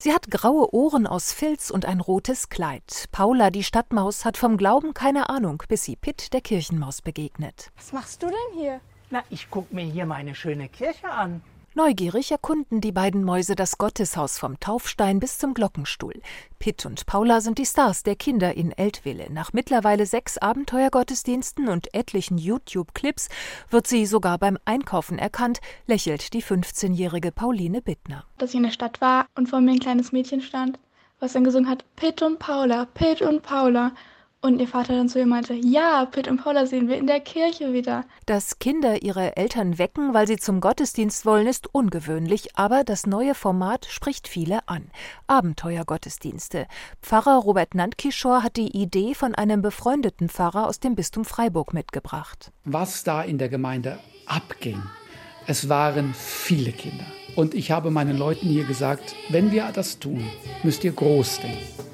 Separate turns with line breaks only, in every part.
Sie hat graue Ohren aus Filz und ein rotes Kleid. Paula, die Stadtmaus, hat vom Glauben keine Ahnung, bis sie Pitt, der Kirchenmaus, begegnet.
Was machst du denn hier?
Na, ich guck mir hier meine schöne Kirche an.
Neugierig erkunden die beiden Mäuse das Gotteshaus vom Taufstein bis zum Glockenstuhl. Pitt und Paula sind die Stars der Kinder in Eltville. Nach mittlerweile sechs Abenteuergottesdiensten und etlichen YouTube-Clips wird sie sogar beim Einkaufen erkannt, lächelt die 15-jährige Pauline Bittner.
Dass ich in der Stadt war und vor mir ein kleines Mädchen stand, was dann gesungen hat, Pitt und Paula, Pitt und Paula. Und ihr Vater dann zu ihr meinte, ja, Pitt und Paula sehen wir in der Kirche wieder.
Dass Kinder ihre Eltern wecken, weil sie zum Gottesdienst wollen, ist ungewöhnlich, aber das neue Format spricht viele an. Abenteuergottesdienste. Pfarrer Robert Nantkischor hat die Idee von einem befreundeten Pfarrer aus dem Bistum Freiburg mitgebracht.
Was da in der Gemeinde abging, es waren viele Kinder. Und ich habe meinen Leuten hier gesagt, wenn wir das tun, müsst ihr groß denken.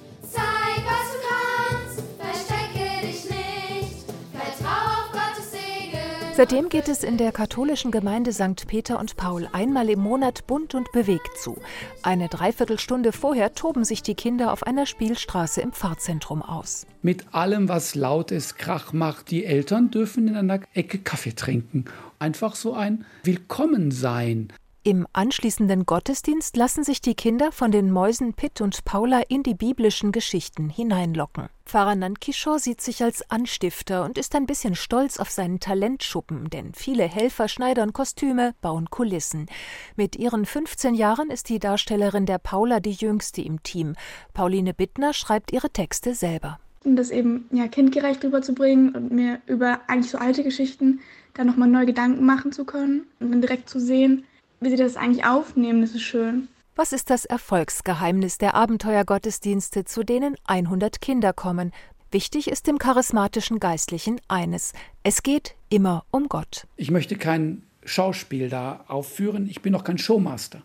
Seitdem geht es in der katholischen Gemeinde St. Peter und Paul einmal im Monat bunt und bewegt zu. Eine Dreiviertelstunde vorher toben sich die Kinder auf einer Spielstraße im Pfarrzentrum aus.
Mit allem, was laut ist, Krach macht. Die Eltern dürfen in einer Ecke Kaffee trinken. Einfach so ein Willkommensein.
Im anschließenden Gottesdienst lassen sich die Kinder von den Mäusen Pitt und Paula in die biblischen Geschichten hineinlocken. Pfarrer Nankishor sieht sich als Anstifter und ist ein bisschen stolz auf seinen Talentschuppen, denn viele Helfer schneidern Kostüme, bauen Kulissen. Mit ihren 15 Jahren ist die Darstellerin der Paula die jüngste im Team. Pauline Bittner schreibt ihre Texte selber.
Um das eben ja, kindgerecht rüberzubringen und mir über eigentlich so alte Geschichten dann nochmal neue Gedanken machen zu können und dann direkt zu sehen, wie sie das eigentlich aufnehmen, das ist schön.
Was ist das Erfolgsgeheimnis der Abenteuergottesdienste, zu denen 100 Kinder kommen? Wichtig ist dem charismatischen Geistlichen eines: Es geht immer um Gott.
Ich möchte kein Schauspiel da aufführen, ich bin noch kein Showmaster.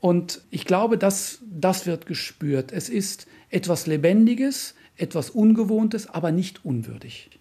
Und ich glaube, dass das wird gespürt. Es ist etwas Lebendiges, etwas Ungewohntes, aber nicht unwürdig.